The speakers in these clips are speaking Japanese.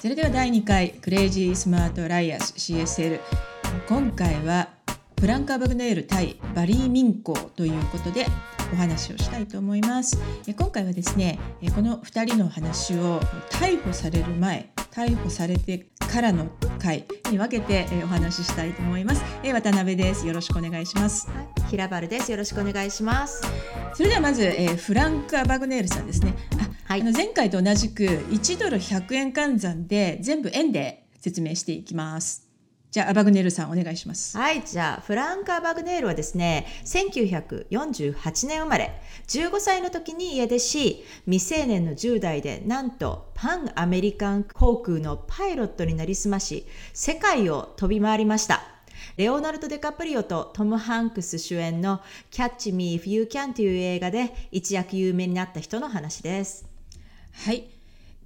それでは第2回クレイジースマートライアース CSL 今回はフランカ・バグネール対バリー・ミンコということでお話をしたいと思います。今回はですねこの2人の話を逮捕される前逮捕されてからの回に分けてお話ししたいと思います。渡辺です。よろしくお願いします。平原です。よろしくお願いします。それではまず、えフランク・アバグネールさんですねはい、あの前回と同じく1ドル100円換算で全部円で説明していきます。じゃあ、アバグネールさんお願いします。はい、じゃあ、フランク・アバグネールはですね、1948年生まれ、15歳の時に家出し、未成年の10代で、なんと、パンアメリカン航空のパイロットになりすまし、世界を飛び回りました。レオナルド・デカプリオとトム・ハンクス主演の Catch Me If You Can という映画で一躍有名になった人の話です。はい。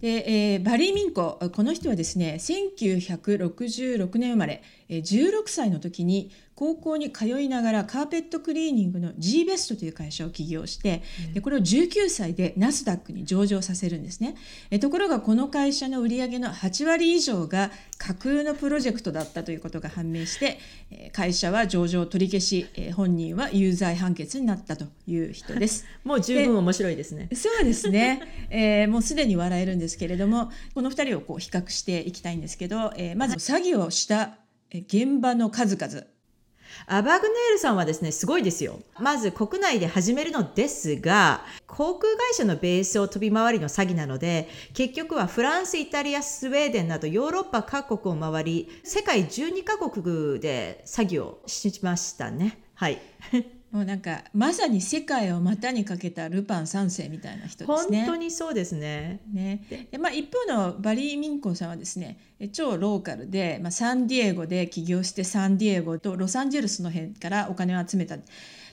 で、えー、バリー・ミンコこの人はですね1966年生まれ16歳の時に高校に通いながらカーペットクリーニングの G ベストという会社を起業して、でこれを19歳でナスダックに上場させるんですね。えところがこの会社の売り上げの8割以上が架空のプロジェクトだったということが判明して会社は上場取り消し本人は有罪判決になったという人です。もう十分面白いですね。そうですね、えー、もうすでに笑えるんですけれどもこの2人をこう比較していきたいんですけど、えー、まず詐欺をした現場の数々アバグネールさんはですね、すごいですよ。まず国内で始めるのですが、航空会社のベースを飛び回りの詐欺なので、結局はフランス、イタリア、スウェーデンなどヨーロッパ各国を回り、世界12カ国で詐欺をしましたね。はい。もうなんかまさに世界を股にかけたルパン三世みたいな人ですね。本当にそうですね。ねでまあ、一方のバリー・ミンコさんはですね超ローカルで、まあ、サンディエゴで起業してサンディエゴとロサンゼルスの辺からお金を集めた。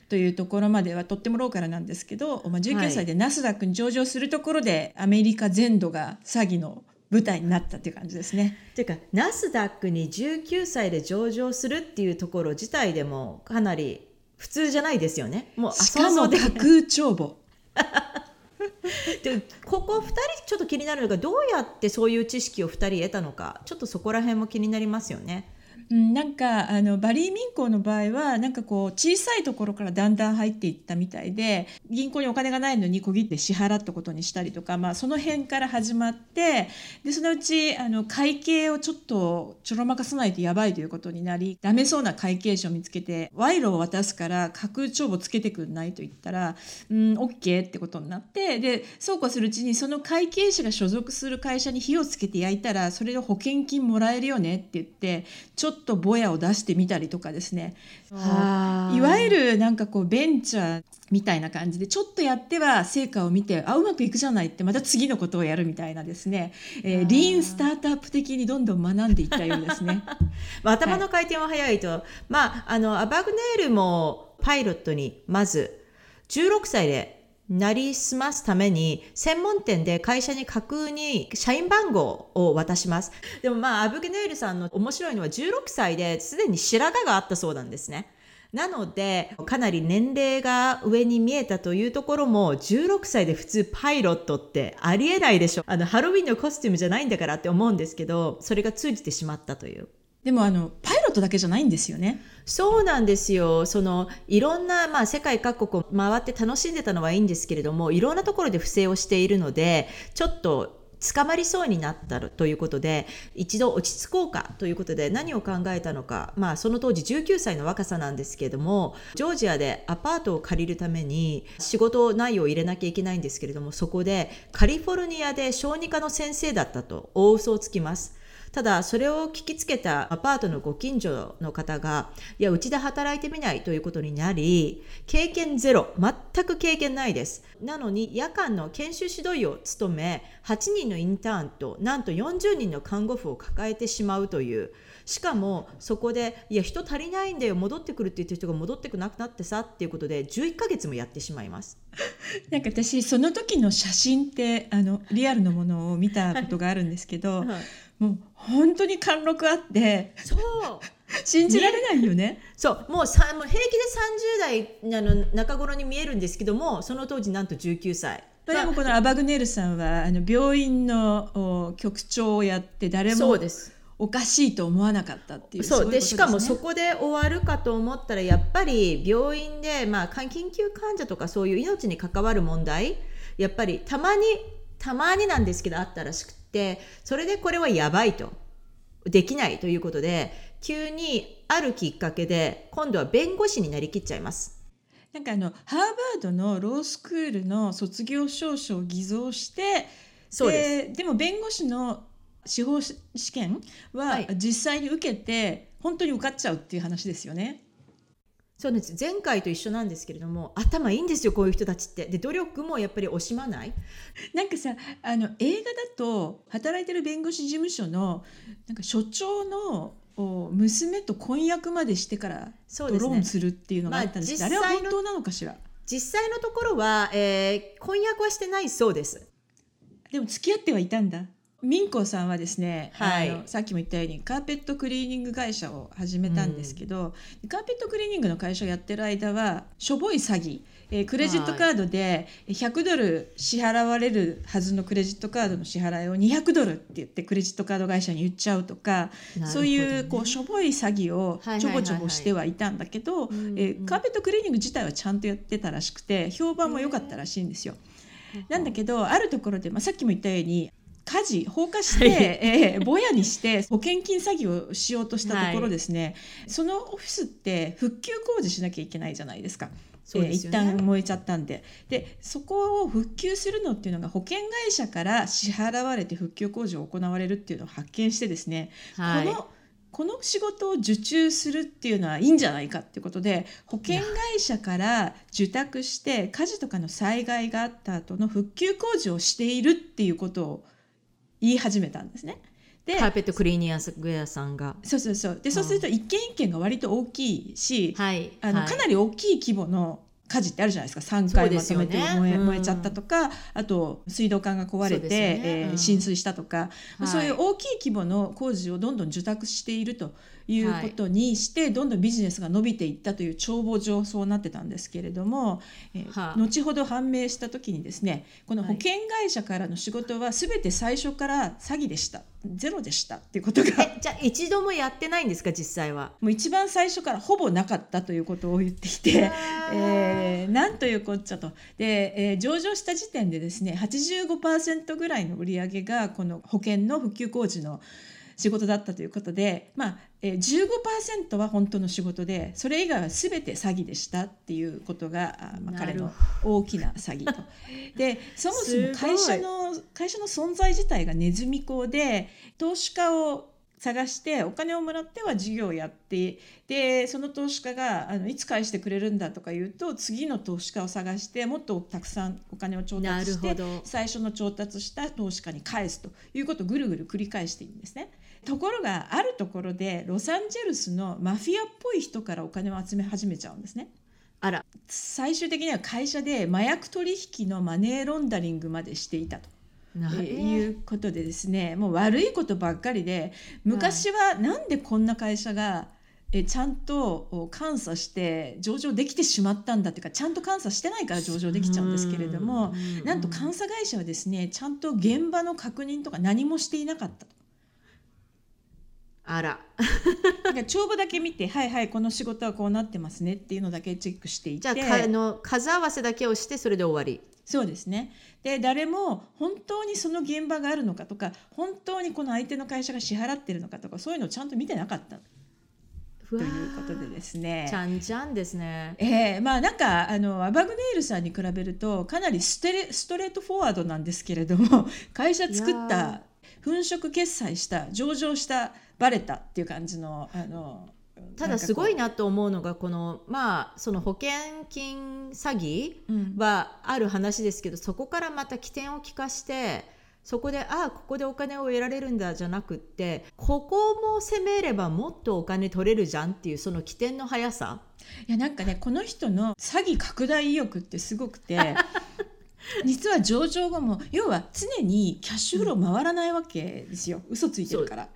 というところまではとってもローカルなんですけど、まあ、19歳でナスダックに上場するところで、アメリカ全土が詐欺の舞台になったっていう感じですね。というかナスダックに19歳で上場するっていうところ自体でもかなり普通じゃないですよね。もうしかも架空帳簿。でここ2人ちょっと気になるのがどうやってそういう知識を2人得たのかちょっとそこら辺も気になりますよね。うん、なんかあのバリー民行の場合はなんかこう小さいところからだんだん入っていったみたいで銀行にお金がないのに小切って支払ったことにしたりとか、まあ、その辺から始まってでそのうちあの会計をちょっとちょろまかさないとやばいということになりダメそうな会計士を見つけて賄賂を渡すから架空帳簿つけてくんないと言ったらうん OK ってことになってでそうこうするうちにその会計士が所属する会社に火をつけて焼いたらそれで保険金もらえるよねって言ってちょっととぼやを出してみたりとかですね。いわゆるなんかこうベンチャーみたいな感じでちょっとやっては成果を見てあうまくいくじゃないってまた次のことをやるみたいなですね、えー、リーンスタートアップ的にどんどん学んでいったようですね。まあ、頭の回転は早いと、はい、まああのアバグネールもパイロットにまず16歳でなりすますために、専門店で会社に架空に社員番号を渡します。でもまあ、アブゲネールさんの面白いのは16歳ですでに白髪があったそうなんですね。なので、かなり年齢が上に見えたというところも、16歳で普通パイロットってありえないでしょ。あの、ハロウィンのコスチュームじゃないんだからって思うんですけど、それが通じてしまったという。でもあのパイトだけじゃないんですよね。そうなんですよ。そのいろんなまあ世界各国を回って楽しんでたのはいいんですけれども、いろんなところで不正をしているので、ちょっと捕まりそうになったということで一度落ち着こうかということで何を考えたのか、まあ、その当時19歳の若さなんですけれどもジョージアでアパートを借りるために仕事内容を入れなきゃいけないんですけれどもそこでカリフォルニアで小児科の先生だったと大嘘をつきます。ただそれを聞きつけたアパートのご近所の方がいやうちで働いてみないということになり経験ゼロ全く経験ないです。なのに夜間の研修指導医を務め8人のインターンとなんと40人の看護婦を抱えてしまうという。しかもそこでいや人足りないんだよ戻ってくるって言ってる人が戻ってくなくなってさっていうことで11ヶ月もやってしまいます。なんか私その時の写真ってあのリアルのものを見たことがあるんですけど、はいもう本当に貫禄あってそう。信じられないよね、ね、そう。もうさもう平気で30代あの中頃に見えるんですけどもその当時なんと19歳。まあ、でもこのアバグネルさんはあの病院の局長をやって誰もおかしいと思わなかったっていうそう。で、しかもそこで終わるかと思ったらやっぱり病院で、まあ、緊急患者とかそういう命に関わる問題やっぱりたまにたまになんですけどあったらしくてそれでこれはやばいとできないということで急にあるきっかけで今度は弁護士になりきっちゃいます。なんかあのハーバードのロースクールの卒業証書を偽造してそうででも弁護士の司法試験は実際に受けて本当に受かっちゃうっていう話ですよね。そうです。前回と一緒なんですけれども頭いいんですよこういう人たちって。で努力もやっぱり惜しまない。なんかさあの映画だと働いてる弁護士事務所のなんか所長の娘と婚約までしてからドローンするっていうのがあったんですけど、ね、あれは本当なのかしら？実際のところは、えー、婚約はしてないそうです。でも付き合ってはいたんだミンコさんはですね、はい、あのさっきも言ったようにカーペットクリーニング会社を始めたんですけど、うん、カーペットクリーニングの会社をやってる間はしょぼい詐欺、えー、クレジットカードで100ドル支払われるはずのクレジットカードの支払いを200ドルって言ってクレジットカード会社に言っちゃうとか、ね、そういうこうしょぼい詐欺をちょぼちょぼしてはいたんだけど、えカーペットクリーニング自体はちゃんとやってたらしくて評判も良かったらしいんですよ。なんだけどあるところで、まあ、さっきも言ったように火事放火して、はい、えー、ぼやにして保険金詐欺をしようとしたところですね、はい、そのオフィスって復旧工事しなきゃいけないじゃないですか。そうですね、えー、一旦燃えちゃったんで。でそこを復旧するのっていうのが保険会社から支払われて復旧工事を行われるっていうのを発見してですね、はい、このこの仕事を受注するっていうのはいいんじゃないかっていうことで保険会社から受託して火事とかの災害があった後の復旧工事をしているっていうことを言い始めたんですね。でカーペットクリーニング屋さんが。そうそうそう。でそうすると一軒一軒が割と大きいし、はい、あの、はい、かなり大きい規模の火事ってあるじゃないですか。3回まとめて燃えね、燃えちゃったとかあと水道管が壊れて、ね。えー、浸水したとか、はい、そういう大きい規模の工事をどんどん受託しているということにして、はい、どんどんビジネスが伸びていったという帳簿上そうなってたんですけれども、えーはあ、後ほど判明した時にですねこの保険会社からの仕事は全て最初から詐欺でした。ゼロでした。っていうことが。じゃあ一度もやってないんですか実際は？もう一番最初からほぼなかったということを言ってきて、えー、なんというこっちゃと。で、えー、上場した時点でですね85%ぐらいの売り上げがこの保険の復旧工事の仕事だったということで、まあえー、15%は本当の仕事でそれ以外は全て詐欺でしたっていうことが、まあ、彼の大きな詐欺と。でそもそも会社の会社の存在自体がネズミ講で投資家を探してお金をもらっては事業をやってでその投資家があのいつ返してくれるんだとか言うと次の投資家を探してもっとたくさんお金を調達して最初の調達した投資家に返すということをぐるぐる繰り返しているんですね。ところがあるところでロサンゼルスのマフィアっぽい人からお金を集め始めちゃうんですね。あら最終的には会社で麻薬取引のマネーロンダリングまでしていたと。いうことでですねもう悪いことばっかりで昔はなんでこんな会社がえちゃんと監査して上場できてしまったんだっていうかちゃんと監査してないから上場できちゃうんですけれどもなんと監査会社はですねちゃんと現場の確認とか何もしていなかったと。あら。なんか帳簿だけ見てはいはいこの仕事はこうなってますねっていうのだけチェックしていて。じゃあの数合わせだけをしてそれで終わり。そうですね。で誰も本当にその現場があるのかとか本当にこの相手の会社が支払ってるのかとかそういうのをちゃんと見てなかった。ということでですね。ちゃんちゃんですね。ええー、まあなんかあのアバグネイルさんに比べるとかなりステレストレートフォワードなんですけれども会社作った粉飾決済した上場したバレたっていう感じのあのただすごいなと思うのがこのまあその保険金詐欺はある話ですけど、うん、そこからまた起点を利かしてそこでああここでお金を得られるんだじゃなくってここも攻めればもっとお金取れるじゃんっていうその起点の速さ？いやなんかねこの人の詐欺拡大意欲ってすごくて実は上場後も要は常にキャッシュフロー回らないわけですよ、うん、嘘ついてるから。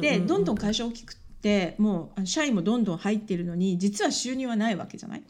でどんどん会社大きくってもう社員もどんどん入ってるのに実は収入はないわけじゃない？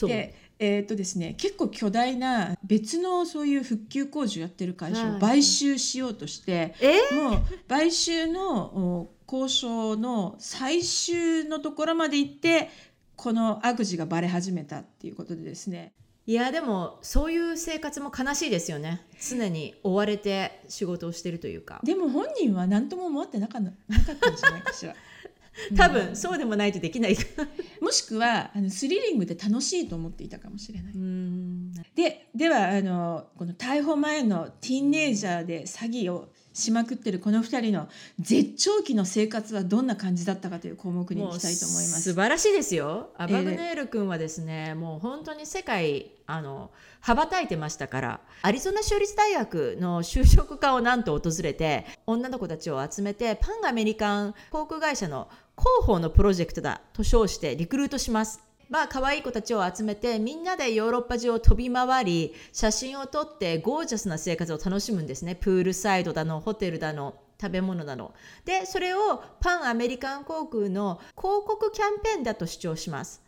でえーとですね、結構巨大な別のそういう復旧工事をやってる会社はい。を買収しようとして、え？もう買収のお交渉の最終のところまで行ってこの悪事がバレ始めたっていうことでですねいやでもそういう生活も悲しいですよね。常に追われて仕事をしてるというか。でも本人は何とも思ってなかななかったんじゃないかしら。多分そうでもないとできない。もしくはあのスリリングで楽しいと思っていたかもしれない。うん。でではあのこの逮捕前のティーンネイジャーで詐欺をしまくってるこの2人の絶頂期の生活はどんな感じだったかという項目に行きたいと思いま素す。晴らしいですよアえーバグネール君はですね、もう本当に世界あの羽ばたいてましたからアリゾナ州立大学の就職課をなんと訪れて女の子たちを集めてパンアメリカン航空会社の広報のプロジェクトだと称してリクルートします。まあ可愛い子たちを集めてみんなでヨーロッパ中を飛び回り写真を撮ってゴージャスな生活を楽しむんですね。プールサイドだのホテルだの食べ物だの。でそれをパンアメリカン航空の広告キャンペーンだと主張します。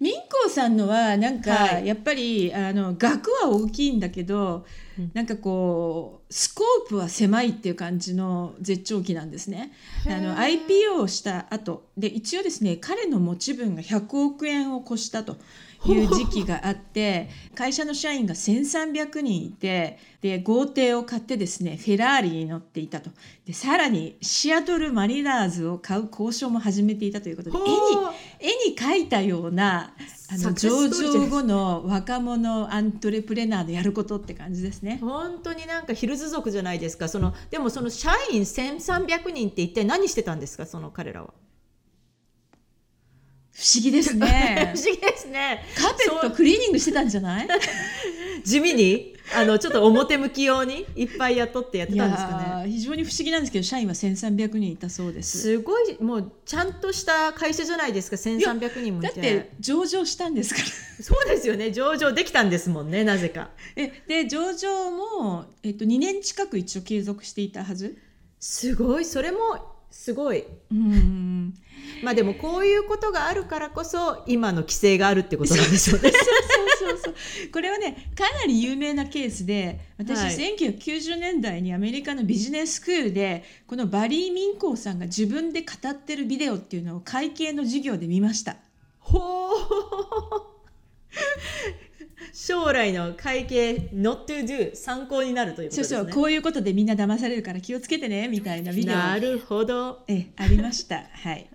ミンコーさんのはなんか、はい。やっぱりあの額は大きいんだけど、うん。なんかこうスコープは狭いっていう感じの絶頂期なんですね。あの IPO をした後で一応ですね彼の持ち分が100億円を越したという時期があって 会社の社員が1300人いてで豪邸を買ってですねフェラーリに乗っていたとでさらにシアトルマリナーズを買う交渉も始めていたということで絵に絵に描いたようなあの上場後の若者アントレプレナーでやることって感じですね。本当になんかヒルズ族じゃないですか。そのでもその社員1300人って一体何してたんですか？その彼らは。不思議です不ね。思議ですね。カーペットクリーニングしてたんじゃない？地味に？あのちょっと表向き用に？いっぱい雇ってやっていたんですかね。非常に不思議なんですけど社員は1300人いたそうです。すごいもうちゃんとした会社じゃないですか。1300人もいて。だって上場したんですから。そうですよね。上場できたんですもんねなぜか。えで上場も、えっと、2年近く一応継続していたはず。すごい。それもすごい。うんまあでもこういうことがあるからこそ今の規制があるってことなんでしょうね。そうそうそうこれはねかなり有名なケースで私、はい。1990年代にアメリカのビジネススクールでこのバリー・ミンコーさんが自分で語ってるビデオっていうのを会計の授業で見ました。ほう将来の会計 not to do 参考になるということですね。そうそうこういうことでみんな騙されるから気をつけてねみたいなビデオ。なるほど。えありました。はい、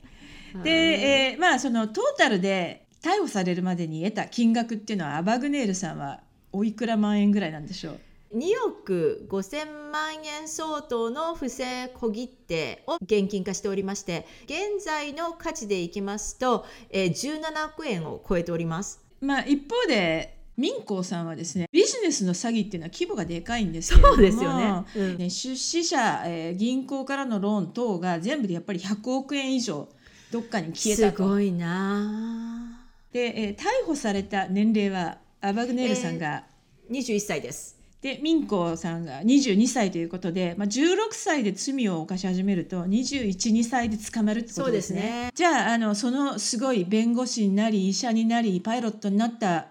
で、えーまあそのトータルで逮捕されるまでに得た金額っていうのはアバグネールさんはおいくら万円ぐらいなんでしょう？2億5000万円相当の不正小切手を現金化しておりまして現在の価値でいきますと、えー17億円を超えております。まあ一方で民工さんはですねビジネスの詐欺っていうのは規模がでかいんですけれどもそうですよね。うん。ね出資者、えー銀行からのローン等が全部でやっぱり100億円以上どっかに消えたと。すごいなで、えー逮捕された年齢はアバグネールさんが、21歳ですでミンコさんが22歳ということで、まあ、16歳で罪を犯し始めると212歳で捕まるってことですね。すねじゃああのそのすごい弁護士になり医者になりパイロットになった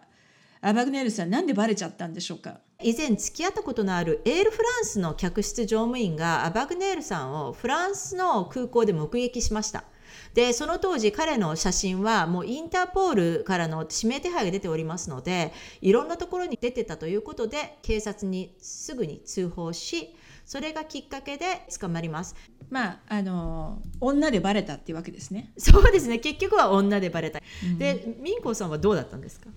アバグネールさんなんでバレちゃったんでしょうか？以前付き合ったことのあるエールフランスの客室乗務員がアバグネールさんをフランスの空港で目撃しました。でその当時彼の写真はもうインターポールからの指名手配が出ておりますのでいろんなところに出てたということで警察にすぐに通報しそれがきっかけで捕まります。まああの女でバレたっていうわけですね。そうですね。結局は女でバレた、でミンコさんはどうだったんですか？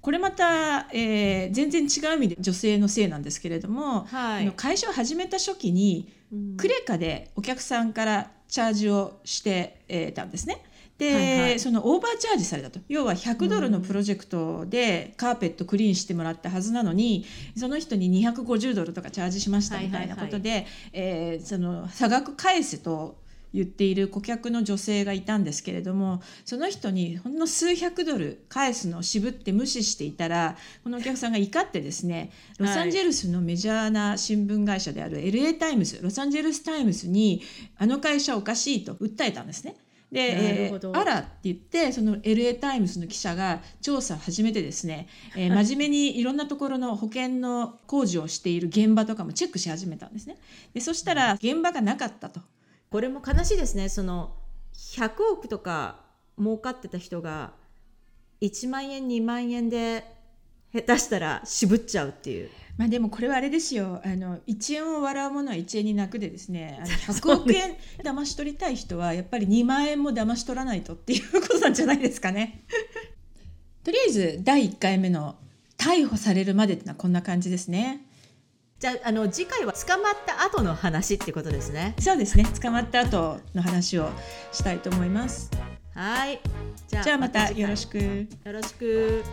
これまた、えー全然違う意味で女性のせいなんですけれども、はい。会社を始めた初期にうん。クレカでお客さんからチャージをして、えーたんですね。で、はいはい。その overcharge されたと。要は100ドルのプロジェクトでカーペットクリーンしてもらったはずなのにその人に250ドルとかチャージしましたみたいなことで、えーその差額返せと言っている顧客の女性がいたんですけれどもその人にほんの数百ドル返すのを渋って無視していたらこのお客さんが怒ってですね ロサンゼルスのメジャーな新聞会社である LA タイムズロサンゼルスタイムズにあの会社おかしいと訴えたんですね。で、えーあらって言ってその LA タイムズの記者が調査を始めてですね、えー真面目にいろんなところの保険の工事をしている現場とかもチェックし始めたんですね。でそしたら現場がなかったと。これも悲しいですね。その100億とか儲かってた人が1万円2万円で下手したら渋っちゃうっていう。まあでもこれはあれですよ。あの1円を笑う者は1円に泣くでですね。あの 100億円騙し取りたい人はやっぱり2万円も騙し取らないとっていうことなんじゃないですかね。とりあえず第1回目の逮捕されるまでってのはこんな感じですね。じゃああの次回は捕まった後の話ってことですね。そうですね。捕まった後の話をしたいと思います。はい。じゃあまたよろしく。よろしく